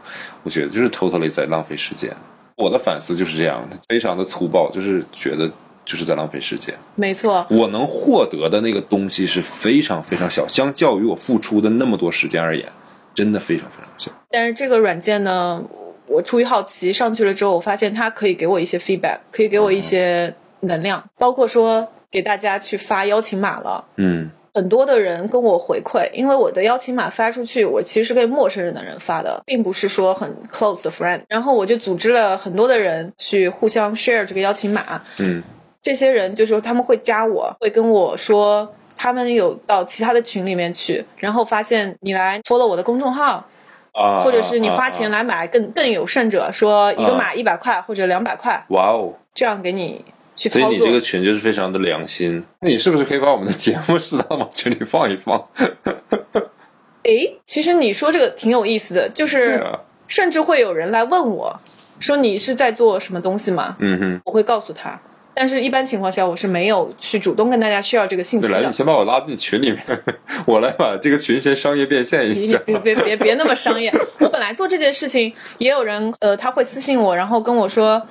我觉得就是 totally 在浪费时间。我的反思就是这样的，非常的粗暴，就是觉得就是在浪费时间。没错，我能获得的那个东西是非常非常小，相较于我付出的那么多时间而言，真的非常非常小。但是这个软件呢，我出于好奇上去了之后，我发现他可以给我一些 feedback，可以给我一些能量，包括说给大家去发邀请码了。嗯很多的人跟我回馈，因为我的邀请码发出去，我其实是给陌生人的人发的，并不是说很 close 的 friend。然后我就组织了很多的人去互相 share 这个邀请码，嗯这些人就说他们会加我，会跟我说他们有到其他的群里面去，然后发现你来 follow 我的公众号，啊，或者是你花钱来，来买更更有甚者，说一个啊码一百块或者两百块，哇哦！这样给你去操作。所以你这个群就是非常的良心。那你是不是可以把我们的节目适当地往群里放一放？哎，其实你说这个挺有意思的，就是甚至会有人来问我，说你是在做什么东西吗？嗯哼，我会告诉他，但是一般情况下我是没有去主动跟大家 share 这个信息的，来，你。先把我拉进群里面，我来把这个群先商业变现一你下。别别别别那么商业！我本来做这件事情，也有人呃他会私信我，然后跟我说，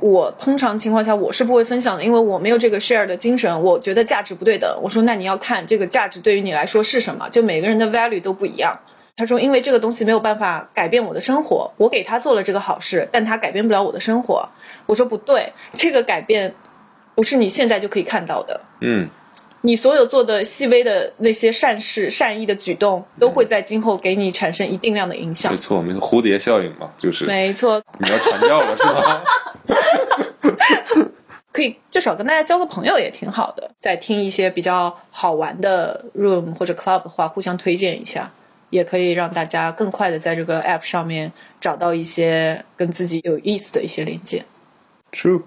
我通常情况下我是不会分享的，因为我没有这个 share 的精神，我觉得价值不对等。我说那你要看这个价值对于你来说是什么，就每个人的 value 都不一样。他说因为这个东西没有办法改变我的生活，我给他做了这个好事，但他改变不了我的生活。我说不对，这个改变不是你现在就可以看到的。嗯，你所有做的细微的那些善事、善意的举动，都会在今后给你产生一定量的影响没。错，没错，蝴蝶效应嘛，就是没错，你要传教了是吧？可以至少跟大家交个朋友也挺好的。再听一些比较好玩的 room 或者 club 的话，互相推荐一下，也可以让大家更快的在这个 app 上面找到一些跟自己有意思的一些连接。True，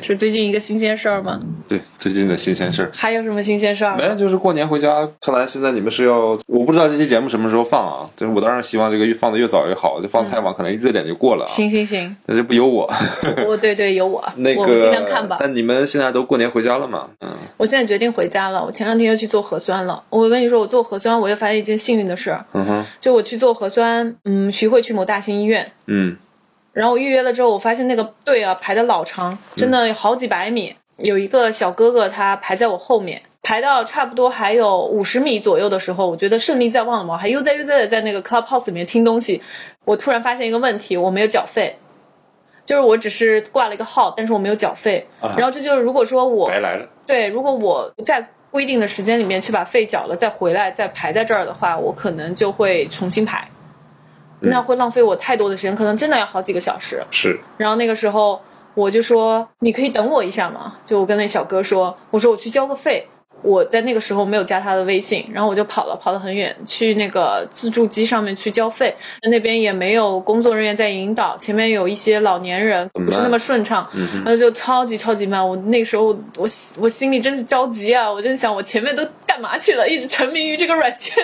是最近一个新鲜事儿吗？对，最近的新鲜事儿。还有什么新鲜事儿？没有，就是过年回家。看来现在你们是要，我不知道这期节目什么时候放啊。就是我当然希望这个越放的越早越好，就放太晚可能热点就过了啊。行行行，那就不由我。我 对对有我，那我们尽量个看吧。但你们现在都过年回家了吗？嗯，我现在决定回家了。我前两天又去做核酸了。我跟你说，我做核酸，我又发现一件幸运的事儿，嗯哼，就我去做核酸，嗯，徐汇区某大型医院，嗯然后我预约了之后，我发现那个队啊排的老长，真的有好几百米。有一个小哥哥他排在我后面，排到差不多还有五十米左右的时候，我觉得胜利在望了嘛，还悠哉悠哉的在那个 clubhouse 里面听东西。我突然发现一个问题，我没有缴费。就是我只是挂了一个号，但是我没有缴费。啊然后这就是如果说我白来了。对，如果我不在规定的时间里面去把费缴了，再回来再排在这儿的话，我可能就会重新排，那会浪费我太多的时间，可能真的要好几个小时。是，然后那个时候我就说：“你可以等我一下吗？”就我跟那小哥说：“我说我去交个费。”我在那个时候没有加他的微信，然后我就跑了，跑得很远，去那个自助机上面去交费。那边也没有工作人员在引导，前面有一些老年人不是那么顺畅，然后就超级超级慢。我那个时候我我心里真是着急啊！我真想我前面都干嘛去了，一直沉迷于这个软件，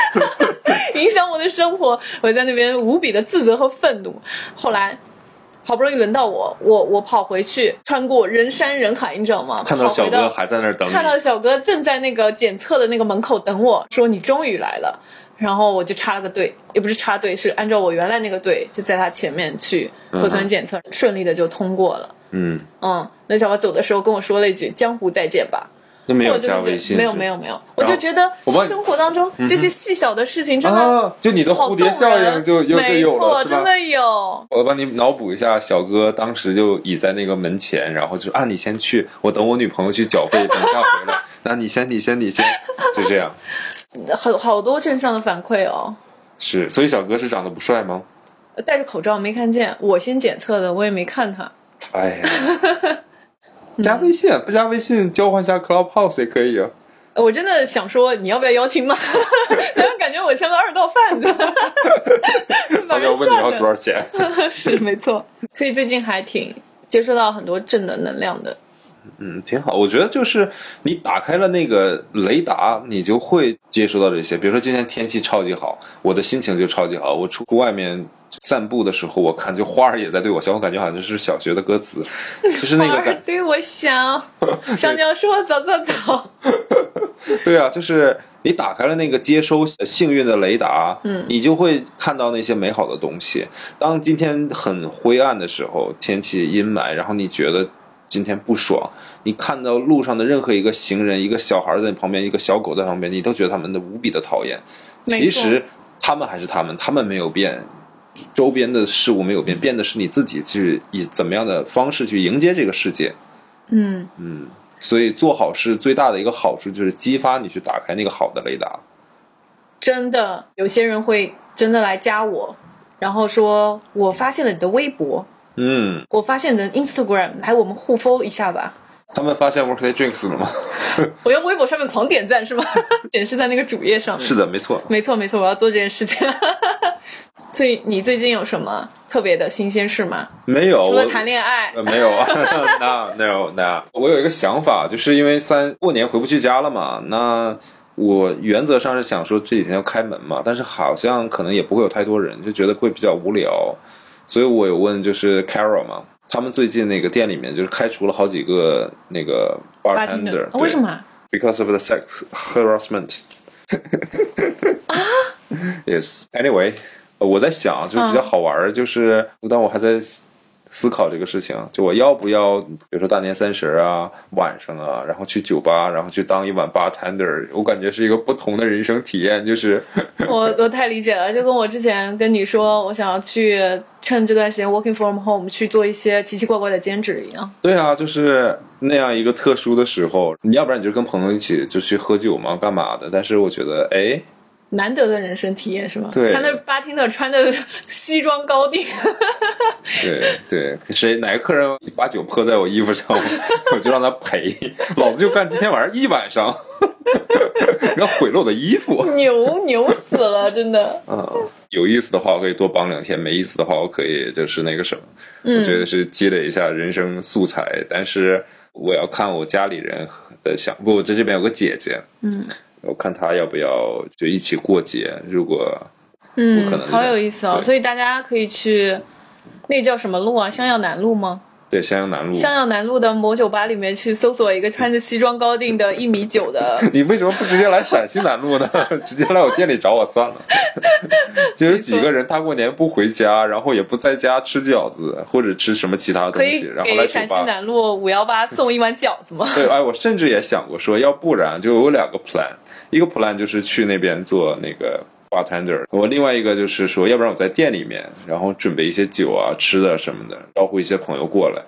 影响我的生活。我在那边无比的自责和愤怒。后来。好不容易轮到我，我我跑回去，穿过人山人海，你知道吗？看到小哥还在那儿等你。看到小哥正在那个检测的那个门口等我，说你终于来了。然后我就插了个队，也不是插队，是按照我原来那个队，就在他前面去核酸检测，顺利的就通过了。嗯，嗯，那小哥走的时候跟我说了一句“江湖再见吧”，那没有加微信，没有没有没有，我就觉得生活当中这些细小的事情真的啊，就你的蝴蝶效应就就就没有了，错，真？的有。我帮你脑补一下，小哥当时就倚在那个门前，然后就啊，你先去，我等我女朋友去缴费，等一下回来。那你先，你先，你先，就这样。好好多正向的反馈哦。是，所以小哥是长得不帅吗？戴着口罩没看见，我先检测的，我也没看他。哎呀，加微信不加微信，交换一下 Clubhouse 也可以啊。我真的想说，你要不要邀请码？然后感觉我像个二道贩子，他要问你要。多少钱？是没错，所以最近还挺接收到很多正的能量的。嗯，挺好。我觉得就是你打开了那个雷达，你就会接收到这些。比如说今天天气超级好，我的心情就超级好。我出外面散步的时候，我看就花儿也在对我笑，我感觉好像是小学的歌词，就是那个花儿感。对我笑，小鸟说走走走。对啊，就是你打开了那个接收幸运的雷达，嗯，你就会看到那些美好的东西。当今天很灰暗的时候，天气阴霾，然后你觉得今天不爽，你看到路上的任何一个行人、一个小孩在你旁边、一个小狗在旁边，你都觉得他们的无比的讨厌。其实他们还是他们，他们没有变。周边的事物没有变，变的是你自己去以怎么样的方式去迎接这个世界。嗯嗯，所以做好事最大的一个好处就是激发你去打开那个好的雷达。真的，有些人会真的来加我，然后说我发现了你的微博，嗯，我发现你的 Instagram，来我们互 follow 一下吧。他们发现 Workday Drinks 了吗？我用微博上面狂点赞是吗？显示在那个主页上面。是的，没错。没错没错，我要做这件事情。所以你最近有什么特别的新鲜事吗？没有，除了谈恋爱呃，没有啊，no no no。我有一个想法，就是因为三过年回不去家了嘛，那我原则上是想说这几天要开门嘛，但是好像可能也不会有太多人，就觉得会比较无聊，所以我有问就是 Carol 嘛，他们最近那个店里面就是开除了好几个那个 bartender，啊为什？么？对 Because of the sex harassment 啊？Yes. Anyway. 呃我在想，就是比较好玩儿，就是当我还在思思考这个事情，就我要不要，比如说大年三十啊，晚上啊，然后去酒吧，然后去当一晚 bartender，我感觉是一个不同的人生体验，就是 我我太理解了，就跟我之前跟你说，我想要去趁这段时间 working from home 去做一些奇奇怪怪的兼职一样。对啊，就是那样一个特殊的时候，你要不然你就跟朋友一起就去喝酒嘛，干嘛的？但是我觉得，哎，难得的人生体验是吗？对。看那巴听的穿的西装高定，对对，谁哪个客人把酒泼在我衣服上，我就让他赔，老子就干今天晚上一晚上，你要毁了我的衣服。牛牛死了，真的。嗯，有意思的话我可以多帮两天，没意思的话我可以就是那个什么，我觉得是积累一下人生素材，但是我要看我家里人的想，不，我这这边有个姐姐，嗯我看他要不要就一起过节，如果嗯，能好有意思哦。所以大家可以去，那叫什么路啊？襄阳南路吗？对襄阳南路，襄阳南路的某酒吧里面去搜索一个穿着西装高定的一米九的，你为什么不直接来陕西南路呢？直接来我店里找我算了。就有几个人大过年不回家，然后也不在家吃饺子或者吃什么其他东西，然后来陕西。南路五幺八送一碗饺子吗？对，哎，我甚至也想过说，要不然就有两个 plan，一个 plan 就是去那边做那个 bartender，我另外一个就是说，要不然我在店里面，然后准备一些酒啊、吃的什么的，招呼一些朋友过来。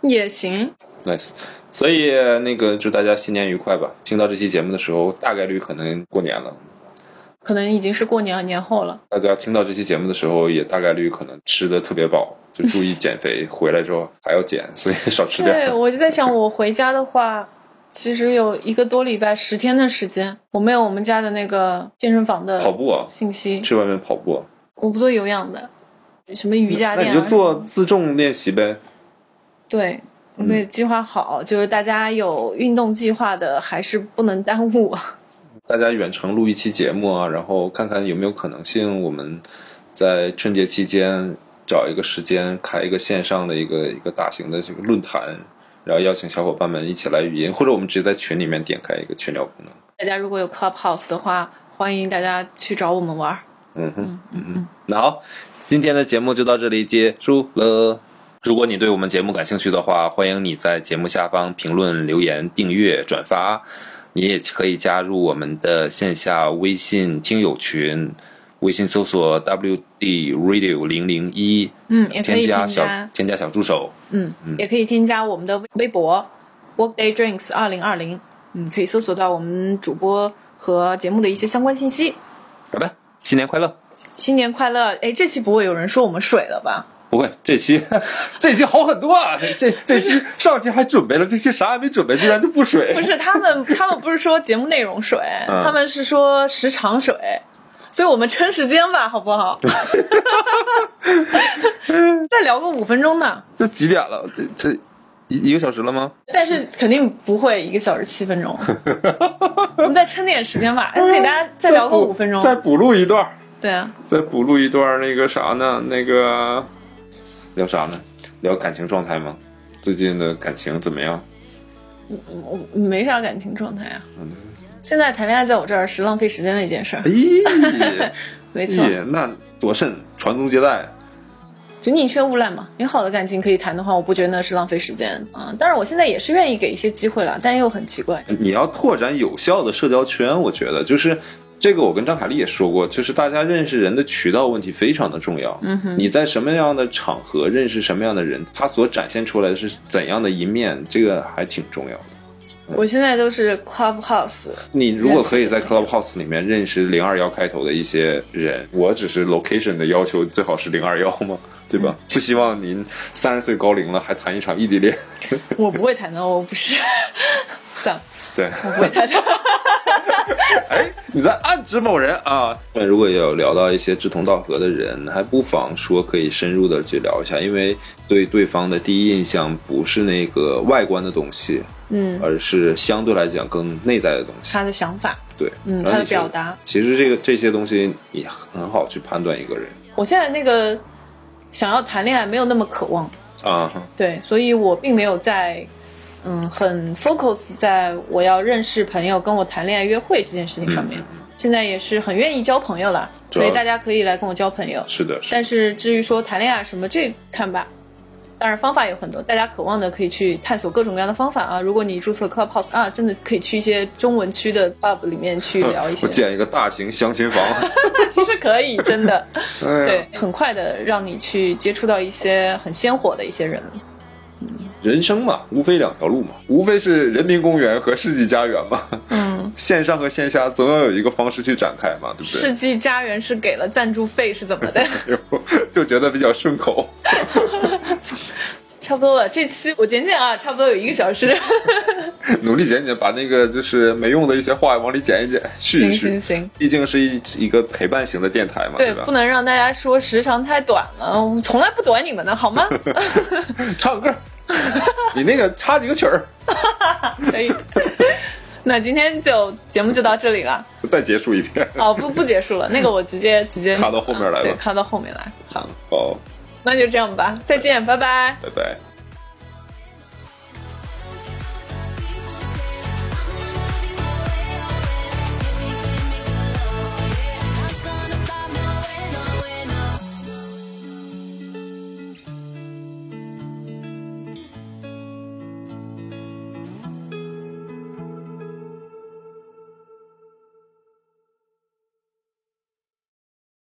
也行，Nice，所以那个祝大家新年愉快吧。听到这期节目的时候，大概率可能过年了。可能已经是过年年后了。大家听到这期节目的时候，也大概率可能吃的特别饱，就注意减肥。回来之后还要减，所以少吃点对，我就在想，我回家的话，其实有一个多礼拜，十天的时间，我没有我们家的那个健身房的跑步啊，信息，去外面跑步，我不做有氧的，什么瑜伽那垫啊，你就做自重练习呗。对。我们也计划好，就是大家有运动计划的，还是不能耽误。大家远程录一期节目啊，然后看看有没有可能性，我们在春节期间找一个时间开一个线上的一个一个大型的这个论坛，然后邀请小伙伴们一起来语音，或者我们直接在群里面点开一个群聊功能。大家如果有 Clubhouse 的话，欢迎大家去找我们玩儿。嗯哼，嗯嗯。那好，今天的节目就到这里结束了。如果你对我们节目感兴趣的话，欢迎你在节目下方评论、留言、订阅、转发。你也可以加入我们的线下微信听友群，微信搜索 WD Radio 零零一，嗯，添加小添加，小助手。嗯，也可以添加我们的微博 Workday Drinks 二零二零，嗯，可以搜索到我们主播和节目的一些相关信息。好的，新年快乐！新年快乐！哎，这期不会有人说我们水了吧？不会，这期 这期好很多啊！这这期上期还准备了，这期啥也没准备，居然就不水。不是他们，他们不是说节目内容水，嗯他们是说时长水，所以我们撑时间吧，好不好？再聊个五分钟呢，这几点了？这这一一个小时了吗？但是肯定不会一个小时七分钟，我们再撑点时间吧，给大家再聊个五分钟。再补录一段，对啊，再补录一段那个啥呢？那个聊啥呢？聊感情状态吗？最近的感情怎么样？我没啥感情状态啊。现在谈恋爱在我这儿是浪费时间的一件事儿，咦 没错，咦，那多甚传宗接代？就宁缺毋滥嘛。有好的感情可以谈的话，我不觉得那是浪费时间啊。当然，我现在也是愿意给一些机会了，但又很奇怪。你要拓展有效的社交圈，我觉得就是这个，我跟张凯丽也说过，就是大家认识人的渠道问题非常的重要。嗯哼，你在什么样的场合认识什么样的人，他所展现出来的是怎样的一面，这个还挺重要的。我现在都是 Clubhouse，你如果可以在 Clubhouse 里面认识零二幺开头的一些人，我只是 location 的要求最好是零二幺嘛，对吧？不希望您三十岁高龄了还谈一场异地恋。我不会谈的，我不是。算了，对，我不会谈的。哎，你在暗指某人啊？那如果有聊到一些志同道合的人，还不妨说可以深入的去聊一下，因为对对方的第一印象不是那个外观的东西，嗯，而是相对来讲更内在的东西。他的想法，对，嗯，他的表达。其实这个这些东西也很好去判断一个人我现在那个想要谈恋爱没有那么渴望，啊。对，所以我并没有在嗯很 focus 在我要认识朋友、跟我谈恋爱、约会这件事情上面。现在也是很愿意交朋友了，所以大家可以来跟我交朋友。是的，是的但是至于说谈恋爱什么，这看吧。当然方法有很多，大家渴望的可以去探索各种各样的方法啊。如果你注册 Clubhouse 啊，真的可以去一些中文区的 club 里面去聊一些 我。建一个大型相亲房。其实可以，真的，哎对，很快的让你去接触到一些很鲜活的一些人。人生嘛，无非两条路嘛，无非是人民公园和世纪佳缘嘛。嗯，线上和线下总要有一个方式去展开嘛，对不对？世纪佳缘是给了赞助费是怎么的？就觉得比较顺口。差不多了，这期我剪剪啊，差不多有一个小时。努力剪剪，把那个就是没用的一些话往里剪一剪，续行一续。行行，毕竟是一一个陪伴型的电台嘛，对，吧不？能让大家说时长太短了，我们从来不短你们的好吗？唱歌，你那个插几个曲儿，可以。那今天就节目就到这里了。再结束一遍。哦，不不结束了，那个我直接直接卡到后面来吧对，卡到后面来。好，好，那就这样吧，再见，拜拜。拜拜。